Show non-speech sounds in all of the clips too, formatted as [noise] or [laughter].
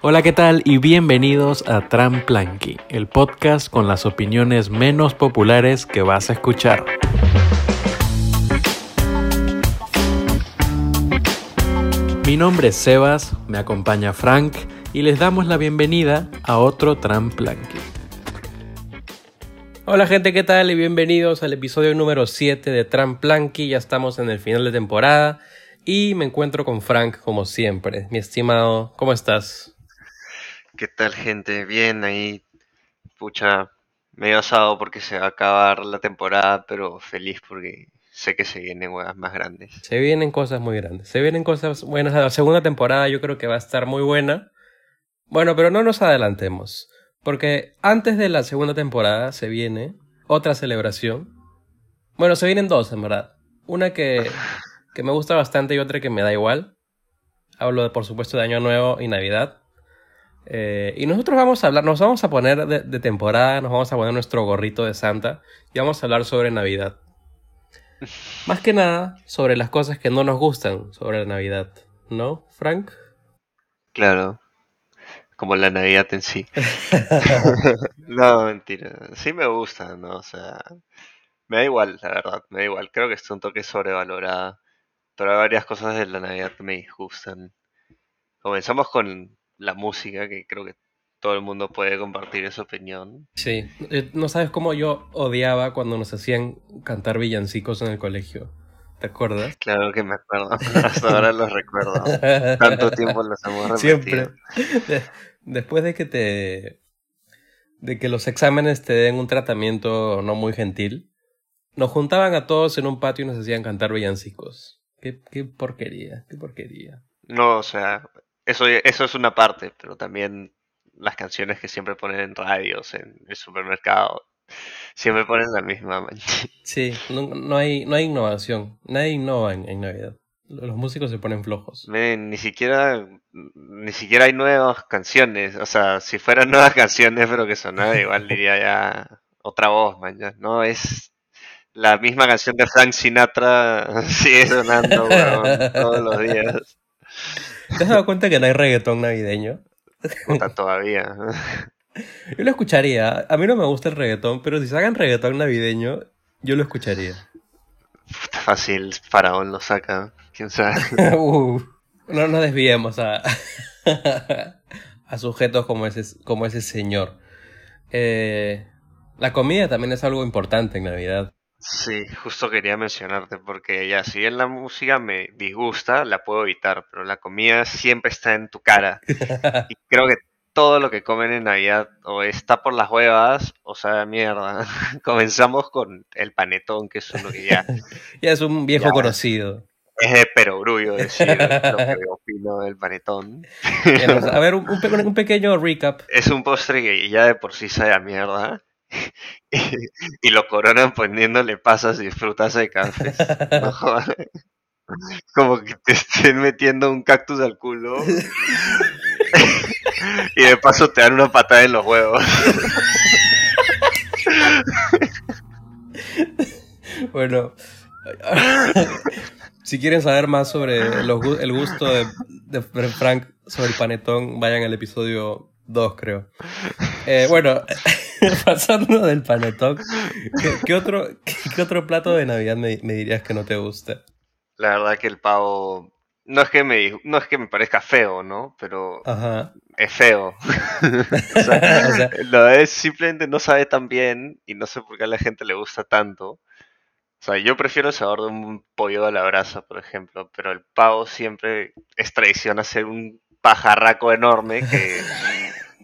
Hola, ¿qué tal? Y bienvenidos a Tramplanqui, el podcast con las opiniones menos populares que vas a escuchar. Mi nombre es Sebas, me acompaña Frank y les damos la bienvenida a otro Tramplanqui. Hola gente, ¿qué tal? Y bienvenidos al episodio número 7 de Tramplanqui. Ya estamos en el final de temporada y me encuentro con Frank como siempre. Mi estimado, ¿cómo estás? ¿Qué tal, gente? Bien, ahí, pucha, medio asado porque se va a acabar la temporada, pero feliz porque sé que se vienen huevas más grandes. Se vienen cosas muy grandes. Se vienen cosas buenas. La segunda temporada yo creo que va a estar muy buena. Bueno, pero no nos adelantemos. Porque antes de la segunda temporada se viene otra celebración. Bueno, se vienen dos, en verdad. Una que, que me gusta bastante y otra que me da igual. Hablo, de, por supuesto, de Año Nuevo y Navidad. Eh, y nosotros vamos a hablar, nos vamos a poner de, temporada, nos vamos a poner nuestro gorrito de Santa y vamos a hablar sobre Navidad. Más que nada sobre las cosas que no nos gustan sobre la Navidad, ¿no, Frank? Claro, como la Navidad en sí. [laughs] no, mentira, sí me gusta, ¿no? O sea, me da igual, la verdad, me da igual. Creo que es un toque sobrevalorada, pero hay varias cosas de la Navidad que me disgustan. Comenzamos con la música, que creo que todo el mundo puede compartir esa opinión. Sí, eh, no sabes cómo yo odiaba cuando nos hacían cantar villancicos en el colegio. ¿Te acuerdas? Claro que me acuerdo, [laughs] hasta ahora los recuerdo. Tanto tiempo los hemos repetido. Siempre. Después de que te... de que los exámenes te den un tratamiento no muy gentil, nos juntaban a todos en un patio y nos hacían cantar villancicos. Qué, qué porquería, qué porquería. No, o sea, eso, eso es una parte, pero también las canciones que siempre ponen en radios, en el supermercado, siempre ponen la misma. Sí, no, no, hay, no hay innovación. Nadie innova en, en, Navidad. Los músicos se ponen flojos. Man, ni siquiera ni siquiera hay nuevas canciones. O sea, si fueran nuevas canciones, pero que sonara igual diría ya otra voz, man. Ya. No es la misma canción de Frank Sinatra [laughs] sigue sonando todos los días. ¿Te has dado cuenta que no hay reggaetón navideño? Puta, todavía. Yo lo escucharía. A mí no me gusta el reggaetón, pero si sacan reggaetón navideño, yo lo escucharía. Puta, fácil, Faraón lo saca. ¿Quién sabe? [laughs] uh, no nos desviemos a, [laughs] a sujetos como ese, como ese señor. Eh, la comida también es algo importante en Navidad. Sí, justo quería mencionarte porque ya si bien la música me disgusta, la puedo evitar, pero la comida siempre está en tu cara. [laughs] y creo que todo lo que comen en Navidad o está por las huevas o sea mierda. [laughs] Comenzamos con el panetón, que es uno que ya... [laughs] ya es un viejo ya, conocido. Es de perogrullo decir lo que opino del panetón. a ver, un, un, un pequeño recap. Es un postre que ya de por sí sabe a mierda. [laughs] Y, y, lo coronan poniéndole pasas y frutas secas. [laughs] No. Como que te estén metiendo un cactus al culo. [laughs] y de paso te dan una patada en los huevos. bueno, si quieren saber más sobre los, el gusto de, de, Frank sobre el panetón, vayan al episodio 2, creo. Eh, bueno, [laughs] pasando del panetón, ¿qué, qué otro, qué, qué, otro plato de Navidad me, me, dirías que no te gusta? La verdad que el pavo no es que me no es que me parezca feo, ¿no? Pero Ajá. es feo. [laughs] o sea, [laughs] o sea, lo es simplemente no sabe tan bien y no sé por qué a la gente le gusta tanto. O sea, yo prefiero el sabor de un pollo a la brasa, por ejemplo, pero el pavo siempre es tradición hacer un pajarraco enorme que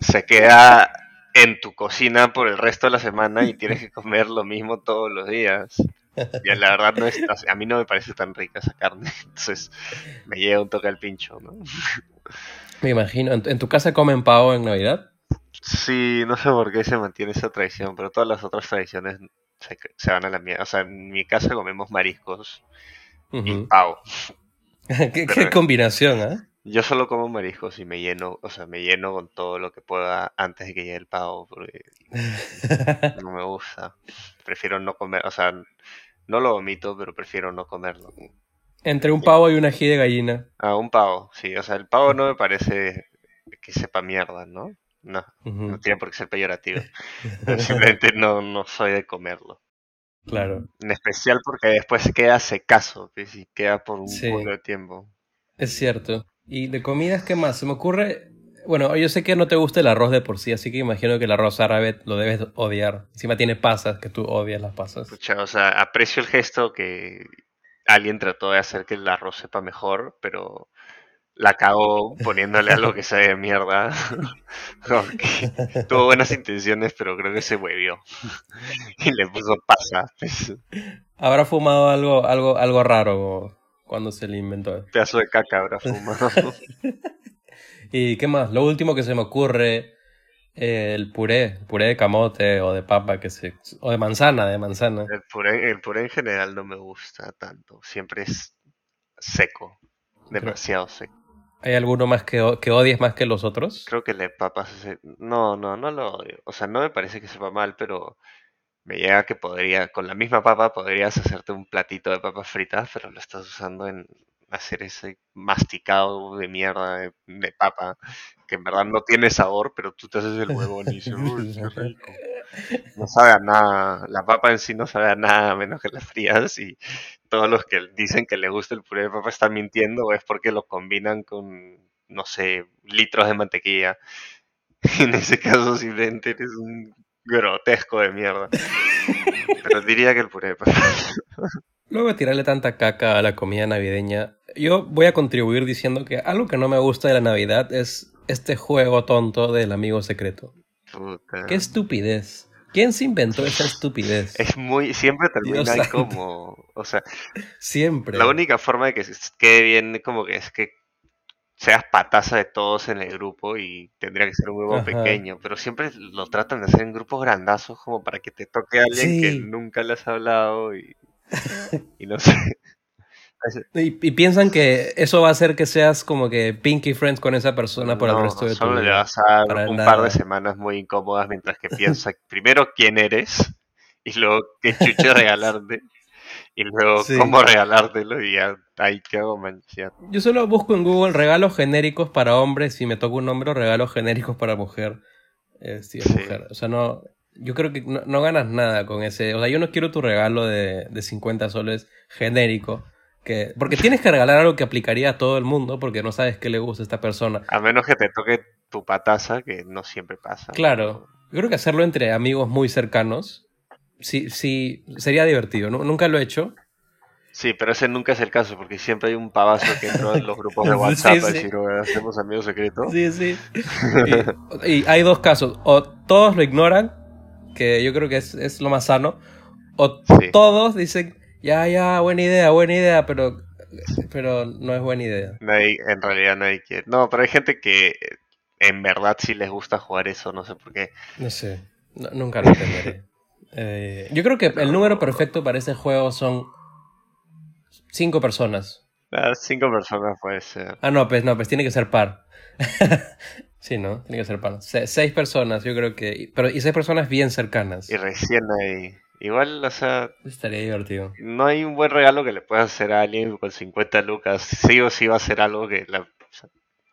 se queda en tu cocina por el resto de la semana y tienes que comer lo mismo todos los días. Y la verdad no es, a mí no me parece tan rica esa carne, [laughs] entonces me llega un toque al pincho, ¿no? Me imagino, ¿en tu casa comen pavo en Navidad? Sí, no sé por qué se mantiene esa tradición, pero todas las otras tradiciones se, se van a la mierda. O sea, en mi casa comemos mariscos uh -huh. y pavo. [laughs] ¿Qué, qué combinación, ¿eh? Yo solo como mariscos y me lleno, o sea, me lleno con todo lo que pueda antes de que llegue el pavo, porque [laughs] no me gusta. Prefiero no comer, o sea, no lo vomito, pero prefiero no comerlo. Entre un pavo y un ají de gallina. Ah, un pavo, sí. O sea, el pavo no me parece que sepa mierda, ¿no? No, no tiene por qué ser peyorativo. [laughs] [laughs] Simplemente no, no soy de comerlo. Claro. En especial porque después queda secaso, pues, y queda por un sí. de tiempo. Es cierto. ¿Y de comidas qué más? Se me ocurre... Bueno, yo sé que no te gusta el arroz de por sí, así que imagino que el arroz árabe lo debes odiar. Encima tiene pasas, que tú odias las pasas. Escucha, o sea, aprecio el gesto que alguien trató de hacer que el arroz sepa mejor, pero la cagó poniéndole algo que sabe de mierda. [laughs] tuvo buenas intenciones, pero creo que se huevió. [laughs] y le puso pasa. Pues. Habrá fumado algo, algo, algo raro cuando se le inventó. [laughs] Pedazo de caca habrá fumado. [laughs] ¿Y qué más? Lo último que se me ocurre, eh, el puré, puré de camote o de papa, que se, o de manzana, de manzana. El puré, el puré en general no me gusta tanto, siempre es seco, demasiado seco. ¿Hay alguno más que, que, odies más que los otros? Creo que el de papas... No, no, no lo odio. O sea, no me parece que sepa mal, pero me llega que podría, con la misma papa podrías hacerte un platito de papas fritas, pero lo estás usando en hacer ese masticado de mierda de, papa, que en verdad no tiene sabor, pero tú te haces el huevón y dices, uy, qué rico. No sabe a nada, la papa en sí no sabe a nada menos que las frías y todos los que dicen que les gusta el puré de papa están mintiendo o es porque lo combinan con, no sé, litros de mantequilla. [laughs] En ese caso simplemente eres un grotesco de mierda. Pero diría que el puré papa. Luego de tirarle tanta caca a la comida navideña, yo voy a contribuir diciendo que algo que no me gusta de la Navidad es este juego tonto del amigo secreto. Qué estupidez. ¿Quién se inventó esa estupidez? Es muy. Siempre termina como. O sea. Siempre. La única forma de que quede bien, como que es que seas pataza de todos en el grupo y tendría que ser un grupo pequeño. Pero siempre lo tratan de hacer en grupos grandazos, como para que te toque a alguien que nunca le has hablado y. [laughs] y no sé. Y, piensan que eso va a hacer que seas como que Pinky Friends con esa persona por el resto de tu vida. Solo le vas a dar un par de semanas muy incómodas mientras que piensa primero quién eres y luego qué chucho regalarte y luego cómo regalártelo y ya ahí qué hago manchar. Yo solo busco en Google regalos genéricos para hombres y me toca un nombre regalos genéricos para mujer. Eh, sí, mujer. O sea, no, yo creo que no, ganas nada con ese. O sea, yo no quiero tu regalo de, de 50 soles genérico porque tienes que regalar algo que aplicaría a todo el mundo porque no sabes qué le gusta a esta persona. A menos que te toque tu pataza, que no siempre pasa. Claro. Yo creo que hacerlo entre amigos muy cercanos sí, sí sería divertido. Nunca lo he hecho. Sí, pero ese nunca es el caso, porque siempre hay un pavazo que entra en los grupos de [laughs] WhatsApp a decir, hacemos amigos secretos. Sí, sí. y, hay dos casos. O todos lo ignoran, que yo creo que es, es lo más sano, o todos dicen, ya, ya, buena idea, buena idea, pero, pero no es buena idea. No hay, en realidad no hay que... No, pero hay gente que en verdad sí les gusta jugar eso, no sé por qué. No sé, nunca lo entenderé. Eh, yo creo que el número perfecto para ese juego son cinco personas. Ah, cinco personas puede ser. Ah, no, pues no, pues tiene que ser par. [laughs] sí, ¿no? Tiene que ser par. seis personas, yo creo que... Pero, y seis personas bien cercanas. Y recién hay... Igual, o sea. Estaría divertido. No hay un buen regalo que le puedas hacer a alguien con 50 lucas. Sí o sí va a ser algo que la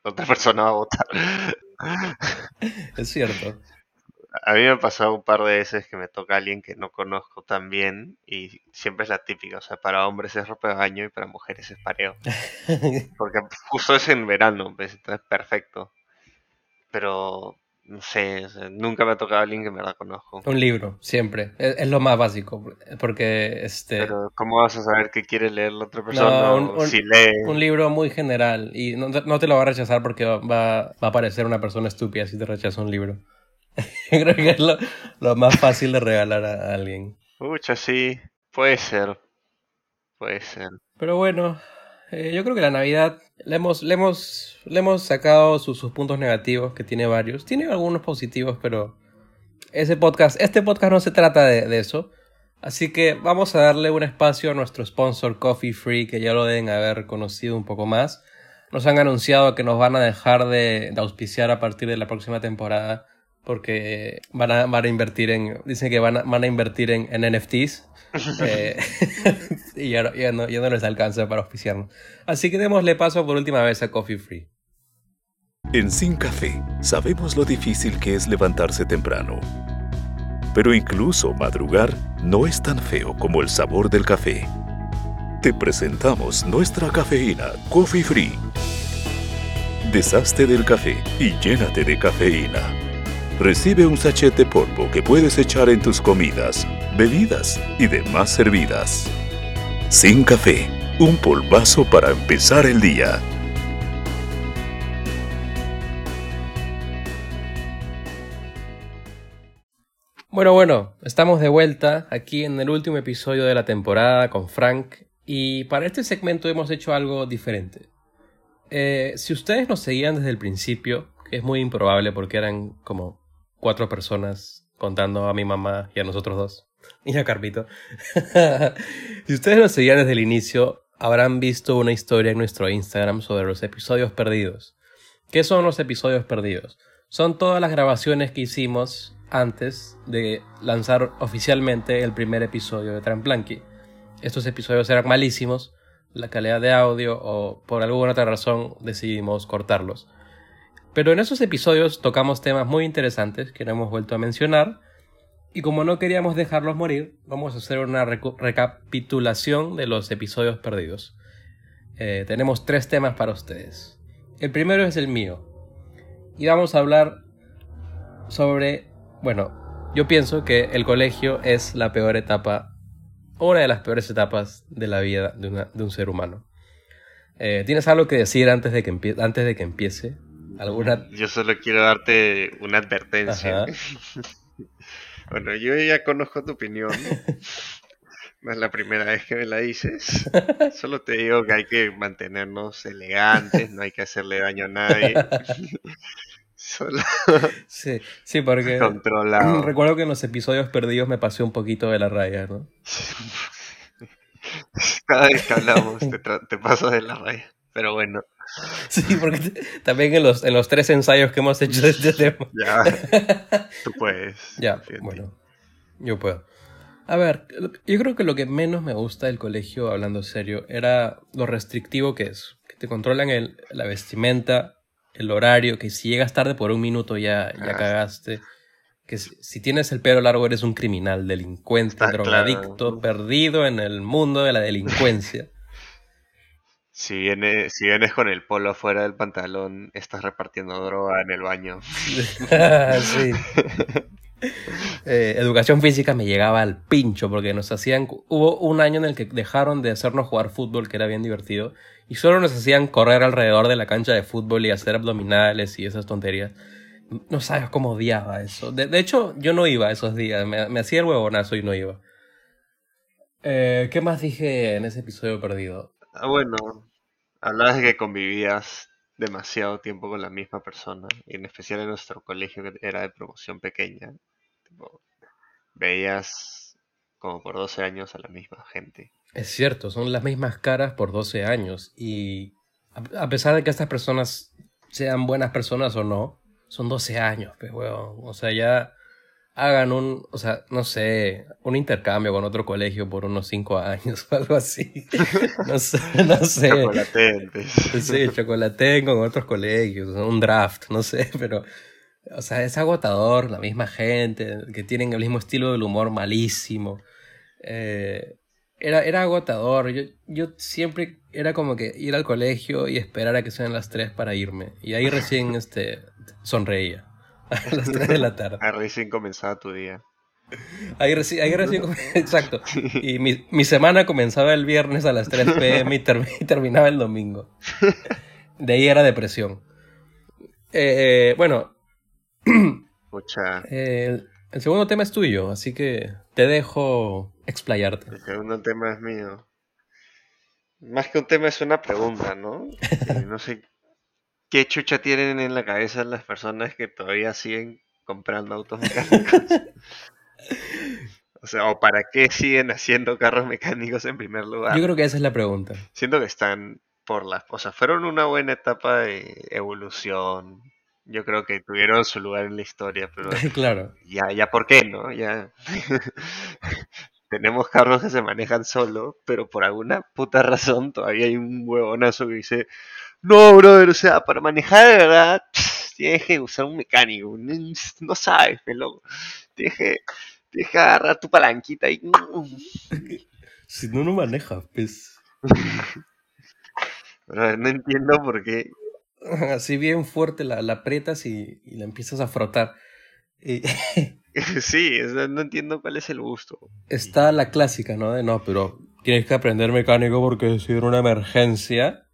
otra persona va a votar. [laughs] es cierto. A mí me ha pasado un par de veces que me toca a alguien que no conozco tan bien y siempre es la típica. O sea, para hombres es ropa de baño y para mujeres es pareo. [laughs] Porque justo es en verano, pues, entonces perfecto. Pero no sé, nunca me ha tocado a alguien que me la conozco. Un libro, siempre. Es, lo más básico. Porque este. Pero, ¿cómo vas a saber qué quiere leer la otra persona? un, si lee. Un libro muy general. Y no, te lo va a rechazar porque va, va, a parecer una persona estúpida si te rechaza un libro. [laughs] Creo que es lo, lo, más fácil de regalar a alguien. Pucha, sí. Puede ser. Puede ser. Pero bueno, eh, yo creo que la Navidad le hemos, le hemos, le hemos sacado sus, puntos negativos, que tiene varios. Tiene algunos positivos, pero ese podcast, este podcast no se trata de, eso. Así que vamos a darle un espacio a nuestro sponsor Coffee Free, que ya lo deben haber conocido un poco más. Nos han anunciado que nos van a dejar de, auspiciar a partir de la próxima temporada porque van a, van a invertir en, dicen que van a, van a invertir en, en NFTs. [laughs] Eh, [laughs] y ya no, ya, no, ya no les alcanza para auspiciarnos. Así que démosle paso por última vez a Coffee Free. En Sin Café sabemos lo difícil que es levantarse temprano. Pero incluso madrugar no es tan feo como el sabor del café. Te presentamos nuestra cafeína Coffee Free. Deshazte del café y llénate de cafeína. Recibe un sachet de polvo que puedes echar en tus comidas, bebidas y demás servidas. Sin café, un polvazo para empezar el día. Bueno, bueno, estamos de vuelta aquí en el último episodio de la temporada con Frank y para este segmento hemos hecho algo diferente. Eh, si ustedes nos seguían desde el principio, que es muy improbable porque eran como cuatro personas contando a mi mamá y a nosotros dos, [laughs] y a Carpito, [laughs] si ustedes nos seguían desde el inicio, habrán visto una historia en nuestro Instagram sobre los episodios perdidos. ¿Qué son los episodios perdidos? Son todas las grabaciones que hicimos antes de lanzar oficialmente el primer episodio de Tramplanky. Estos episodios eran malísimos, la calidad de audio o por alguna otra razón decidimos cortarlos. Pero en esos episodios tocamos temas muy interesantes que no hemos vuelto a mencionar y como no queríamos dejarlos morir, vamos a hacer una recapitulación de los episodios perdidos. Eh, tenemos tres temas para ustedes. El primero es el mío y vamos a hablar sobre bueno, yo pienso que el colegio es la peor etapa, una de las peores etapas de la vida de, un ser humano. Eh, ¿Tienes algo que decir antes de que, antes de que empiece? ¿Alguna... Yo solo quiero darte una advertencia. [laughs] bueno, yo ya conozco tu opinión. [laughs] No es la primera vez que me la dices. [laughs] Solo te digo que hay que mantenernos elegantes, no hay que hacerle daño a nadie. Sí, sí, porque [clears throat] recuerdo que en los episodios perdidos me pasé un poquito de la raya, ¿no? Cada vez que hablamos te, te pasas de la raya, pero bueno. [laughs] Sí, porque también en los, en los tres ensayos que hemos hecho de este [laughs] tema. Ya, tú puedes. [laughs] Ya, bueno, yo puedo. A ver, yo creo que lo que menos me gusta del colegio, hablando serio, era lo restrictivo que es. Que te controlan el, la vestimenta, el horario, que si llegas tarde por un minuto ya, ya ah, cagaste. Que si, tienes el pelo largo eres un criminal, delincuente, drogadicto, perdido en el mundo de la delincuencia. Si vienes, si vienes con el polo fuera del pantalón, estás repartiendo droga en el baño. [laughs] sí. Eh, educación física me llegaba al pincho porque nos hacían. Hubo un año en el que dejaron de hacernos jugar fútbol, que era bien divertido, y solo nos hacían correr alrededor de la cancha de fútbol y hacer abdominales y esas tonterías. No sabes cómo odiaba eso. De, hecho, yo no iba esos días, me, hacía el huevonazo y no iba. Eh, ¿Qué más dije en ese episodio perdido? Ah, bueno, hablabas de que convivías demasiado tiempo con la misma persona, y en especial en nuestro colegio que era de promoción pequeña. veías como por 12 años a la misma gente. Es cierto, son las mismas caras por 12 años y a pesar de que estas personas sean buenas personas o no, son 12 años, pues, O sea, ya hagan un, o sea, no sé, un intercambio con otro colegio por unos cinco años [laughs] o algo así. No sé, no sé. Sí, chocolate con otros colegios, un draft, no sé, [laughs] pero, o sea, es agotador, la misma gente, que tienen el mismo estilo del humor malísimo. Eh, era, era agotador. Yo, yo siempre era como que ir al colegio y esperar a que sean las tres para irme. Y ahí recién este, sonreía. [laughs] A las 3 de la tarde. Ahí recién comenzaba tu día. Ahí, recién, ahí recién [laughs] exacto. Y mi, mi, semana comenzaba el viernes a las 3 pm y, terminaba el domingo. De ahí era depresión. Eh, bueno. [clears throat] Eh, el segundo tema es tuyo, así que te dejo explayarte. El segundo tema es mío. Más que un tema es una pregunta, ¿no? [laughs] no sé ¿Qué chucha tienen en la cabeza las personas que todavía siguen comprando autos [laughs] mecánicos? o sea, ¿o para qué siguen haciendo carros mecánicos en primer lugar? Yo creo que esa es la pregunta. Siento que están por las... O sea, fueron una buena etapa de evolución. Yo creo que tuvieron su lugar en la historia, pero... [laughs] claro. Ya, ya, ¿por qué, no? Ya... [laughs] Tenemos carros que se manejan solo, pero por alguna puta razón todavía hay un huevonazo que dice No, brother, o sea, para manejar de verdad, [sniffs] tienes que usar un mecánico. No sabes, loco. Tienes que, tienes que agarrar tu palanquita y. [laughs] Si no, no manejas, pues. [laughs] Pero no entiendo por qué. [laughs] Así bien fuerte la, la aprietas y, y la empiezas a frotar. sí, no entiendo cuál es el gusto. Está la clásica, ¿no? De no, pero tienes que aprender mecánico porque si hubiera una emergencia,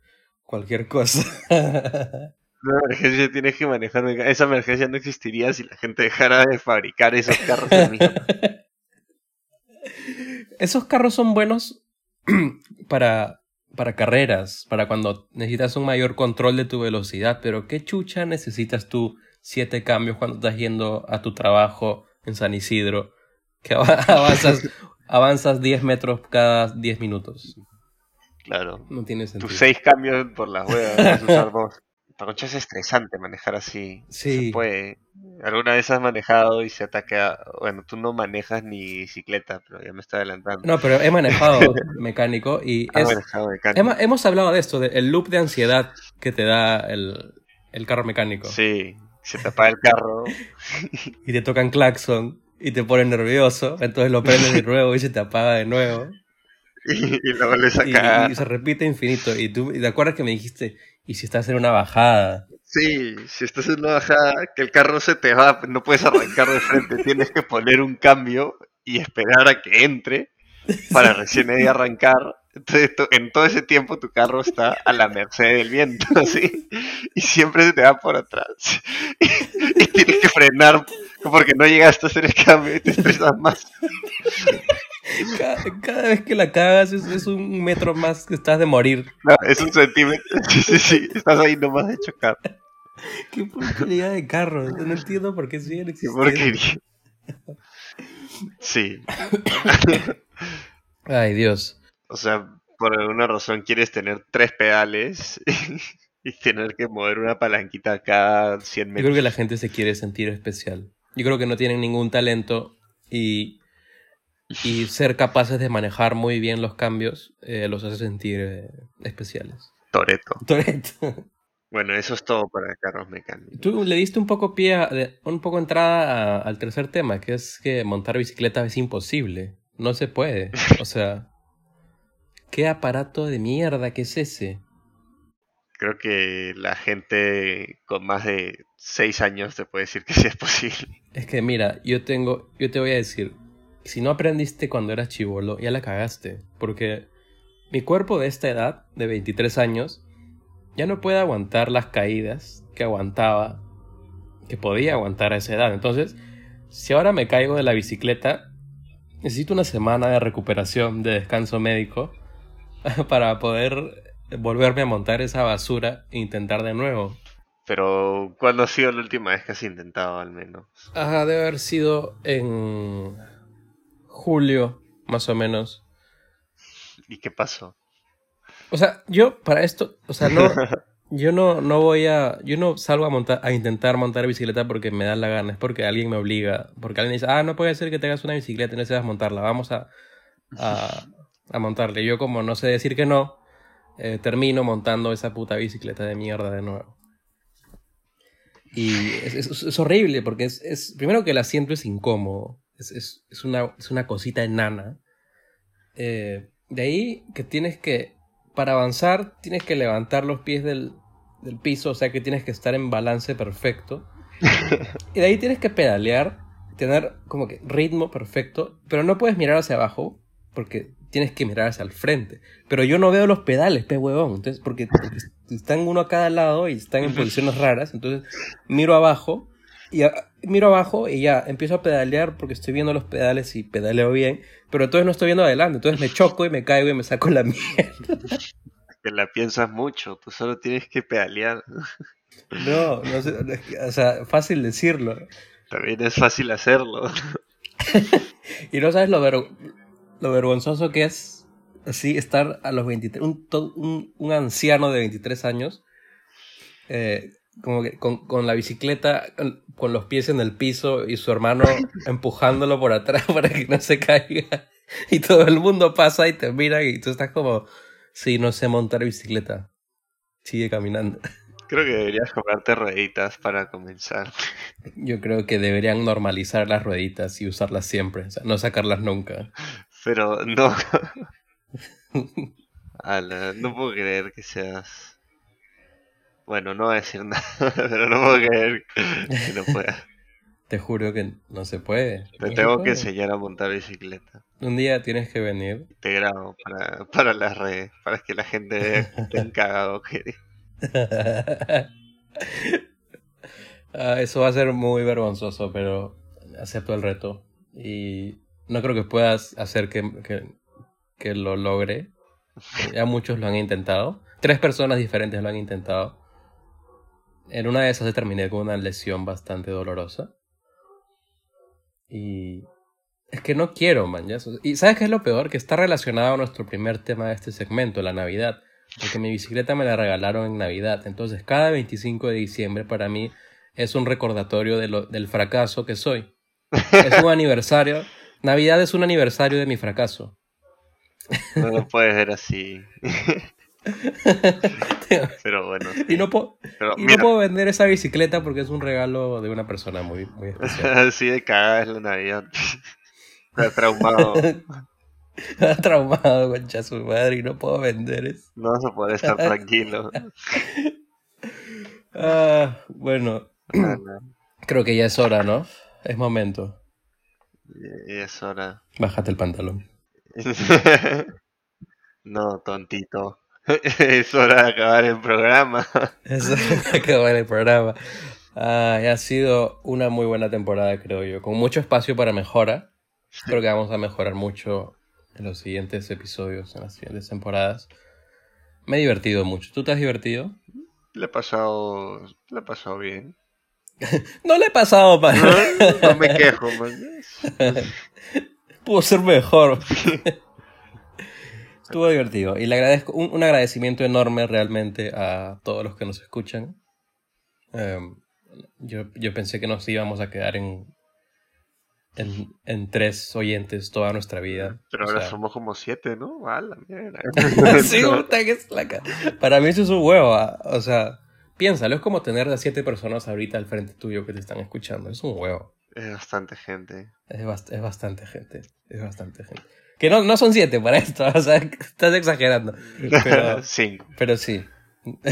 cualquier cosa. [laughs] Una emergencia tienes que manejar. Esa emergencia no existiría si la gente dejara de fabricar esos carros. [laughs] esos carros son buenos [clears throat] para, para carreras, para cuando necesitas un mayor control de tu velocidad, pero ¿qué chucha necesitas tú siete cambios cuando estás yendo a tu trabajo en San Isidro, que [laughs] avanzas, avanzas 10 metros cada 10 minutos. Claro. No tiene sentido. Tus seis cambios por las huevas, vas a usar [laughs] dos. concha es estresante manejar así. Sí. Se puede. Alguna vez has manejado y se ataca. Bueno, tú no manejas ni bicicleta, pero ya me está adelantando. No, pero he manejado [laughs] mecánico y. Has manejado mecánico. Hemos, hablado de esto, del loop de ansiedad que te da el, el carro mecánico. Sí, se te apaga el carro. [laughs] y te tocan claxon y te pone nervioso, entonces lo prendes de nuevo y se te apaga de nuevo. [laughs] Y, luego le saca. Y, se repite infinito. Y tú te acuerdas que me dijiste, ¿y si estás en una bajada? Sí, si estás en una bajada, que el carro se te va, no puedes arrancar de frente, [laughs] tienes que poner un cambio y esperar a que entre para recién ahí arrancar entonces, en todo ese tiempo tu carro está a la merced del viento, [laughs] ¿sí? Y siempre se te va por atrás. Y, tienes que frenar porque no llegaste a hacer el cambio y te estresas más. Cada, vez que la cagas es, un metro más que estás de morir. No, es un centímetro. [laughs] Sí, sí, sí. Estás ahí nomás de chocar. [laughs] Qué porquería de carro. No entiendo por qué siguen existiendo. Qué porquería. Sí. [laughs] Ay, Dios. O sea, por alguna razón quieres tener tres pedales y tener que mover una palanquita cada 100 metros. Yo creo que la gente se quiere sentir especial. Yo creo que no tienen ningún talento y, y [laughs] ser capaces de manejar muy bien los cambios eh, los hace sentir eh, especiales. Toreto. Toreto. Bueno, eso es todo para carros mecánicos. Tú le diste un poco pie, un poco entrada al tercer tema, que es que montar bicicleta es imposible. No se puede. O [laughs] sea, ¿Qué aparato de mierda que es ese? Creo que la gente con más de 6 años te puede decir que sí es posible. Es que mira, yo tengo, yo te voy a decir, si no aprendiste cuando eras chivolo, ya la cagaste, porque mi cuerpo de esta edad, de 23 años, ya no puede aguantar las caídas que aguantaba, que podía aguantar a esa edad. Entonces, si ahora me caigo de la bicicleta, necesito una semana de recuperación, de descanso médico, [laughs] para poder volverme a montar esa basura e intentar de nuevo. Pero, ¿cuándo ha sido la última vez que has intentado al menos? Ajá, debe haber sido en julio, más o menos. ¿Y qué pasó? O sea, yo para esto, o sea, no, [laughs] yo no, no voy a, yo no salgo a montar, a intentar montar bicicleta porque me da la gana, es porque alguien me obliga, porque alguien dice, ah, no puede ser que tengas una bicicleta y no sepas montarla, vamos a, a, a montarle. Yo como no sé decir que no, eh, termino montando esa puta bicicleta de mierda de nuevo. Y es, horrible porque es, primero que el asiento es incómodo, es, una, es una cosita enana. Eh, de ahí que tienes que, para avanzar, tienes que levantar los pies del, del piso, o sea que tienes que estar en balance perfecto. [laughs] y de ahí tienes que pedalear, tener como que ritmo perfecto, pero no puedes mirar hacia abajo porque tienes que mirar hacia el frente. Pero yo no veo los pedales, pe huevón. Entonces, porque, están uno a cada lado y están en posiciones raras. Entonces, miro abajo y miro abajo y ya empiezo a pedalear porque estoy viendo los pedales y pedaleo bien. Pero entonces no estoy viendo adelante. Entonces me choco y me caigo y me saco la [laughs] mierda. Que la piensas mucho, tú solo tienes que pedalear. No, no sé, o sea, fácil decirlo. También es fácil hacerlo. [laughs] y no sabes lo, ver lo vergonzoso que es así estar a los 23, un, un, anciano de 23 años, eh, como que con, con, la bicicleta, con, los pies en el piso y su hermano [laughs] empujándolo por atrás [laughs] para que no se caiga. [laughs] Y todo el mundo pasa y te mira y tú estás como, sí, no sé montar bicicleta. sigue caminando. Creo que deberías comprarte rueditas para comenzar. Yo creo que deberían normalizar las rueditas y usarlas siempre, o sea, no sacarlas nunca. Pero no. Ala, no puedo creer que seas. Bueno, no voy a decir [laughs] nada, pero no puedo creer que no puedas. [laughs] Te juro que no se puede. Te tengo que enseñar a montar bicicleta. Un día tienes que venir. Te grabo para, para las redes, para que la gente vea que te han cagado. [laughs] Ah, eso va a ser muy vergonzoso, pero acepto el reto. Y no creo que puedas hacer que, que, que lo logre. Ya muchos lo han intentado. Tres personas diferentes lo han intentado. En una de esas terminé con una lesión bastante dolorosa. Y es que no quiero, man. ya. Y ¿sabes qué es lo peor? Que está relacionado a nuestro primer tema de este segmento, la Navidad. Porque mi bicicleta me la regalaron en Navidad. Entonces, cada 25 de diciembre para mí es un recordatorio de lo- del fracaso que soy. Es un [laughs] aniversario. Navidad es un aniversario de mi fracaso. No lo puedes ver así. [laughs] [laughs] Pero bueno. y no, puedo, Pero y no puedo vender esa bicicleta porque es un regalo de una persona muy, muy especial. [laughs] así de cagada es la Navidad. Ha traumado. [laughs] Ha traumado, concha su madre, y no puedo vender eso. No a poder estar tranquilo. Ah, bueno, [clears throat] creo que ya es hora, ¿no? Es momento. Y es hora. Bájate el pantalón. No, tontito. [laughs] Es hora de acabar el programa. [laughs] Eso acaba el programa. Ah, ha sido una muy buena temporada, creo yo. Con mucho espacio para mejora. Creo que vamos a mejorar mucho en los siguientes episodios, en las siguientes temporadas. Me he divertido mucho. ¿Tú te has divertido? Le he pasado, le he pasado bien. [laughs] No le he pasado para. No, no me quejo, man. Pudo ser mejor. Estuvo divertido. Y le agradezco un, un agradecimiento enorme realmente a todos los que nos escuchan. Em, yo, yo pensé que nos íbamos a quedar en, en, en tres oyentes toda nuestra vida. Pero O ahora sea, somos como siete, ¿no? A la mierda. [laughs] sí, [laughs] puta que es la Para mí eso es un huevo. ah. O sea, piénsalo, es como tener a siete personas ahorita al frente tuyo que te están escuchando. Es un huevo. Es bastante gente. Es, bast- es bastante gente. Es bastante gente. Que no, no son siete para esto, [laughs] o sea, estás exagerando. Pero, [laughs] Cinco. pero sí. [laughs]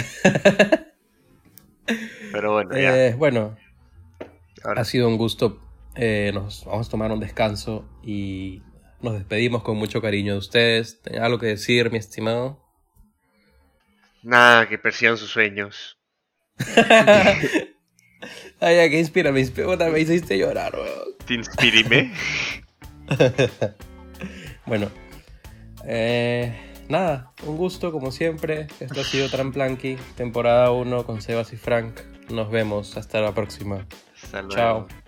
Pero bueno, ya. Eh, bueno, Ahora ha sido un gusto. Eh, nos vamos a tomar un descanso y nos despedimos con mucho cariño de ustedes. ¿Tenés algo que decir, mi estimado? Nada, que persigan sus sueños. Ay, ya, que inspira, me inspira. Me hiciste llorar, weón. Te inspirime. Bueno, eh, nada, un gusto como siempre. Esto ha sido Tramplanqui, temporada 1 con Sebas y Frank. Nos vemos, hasta la próxima. Hasta luego. Chao.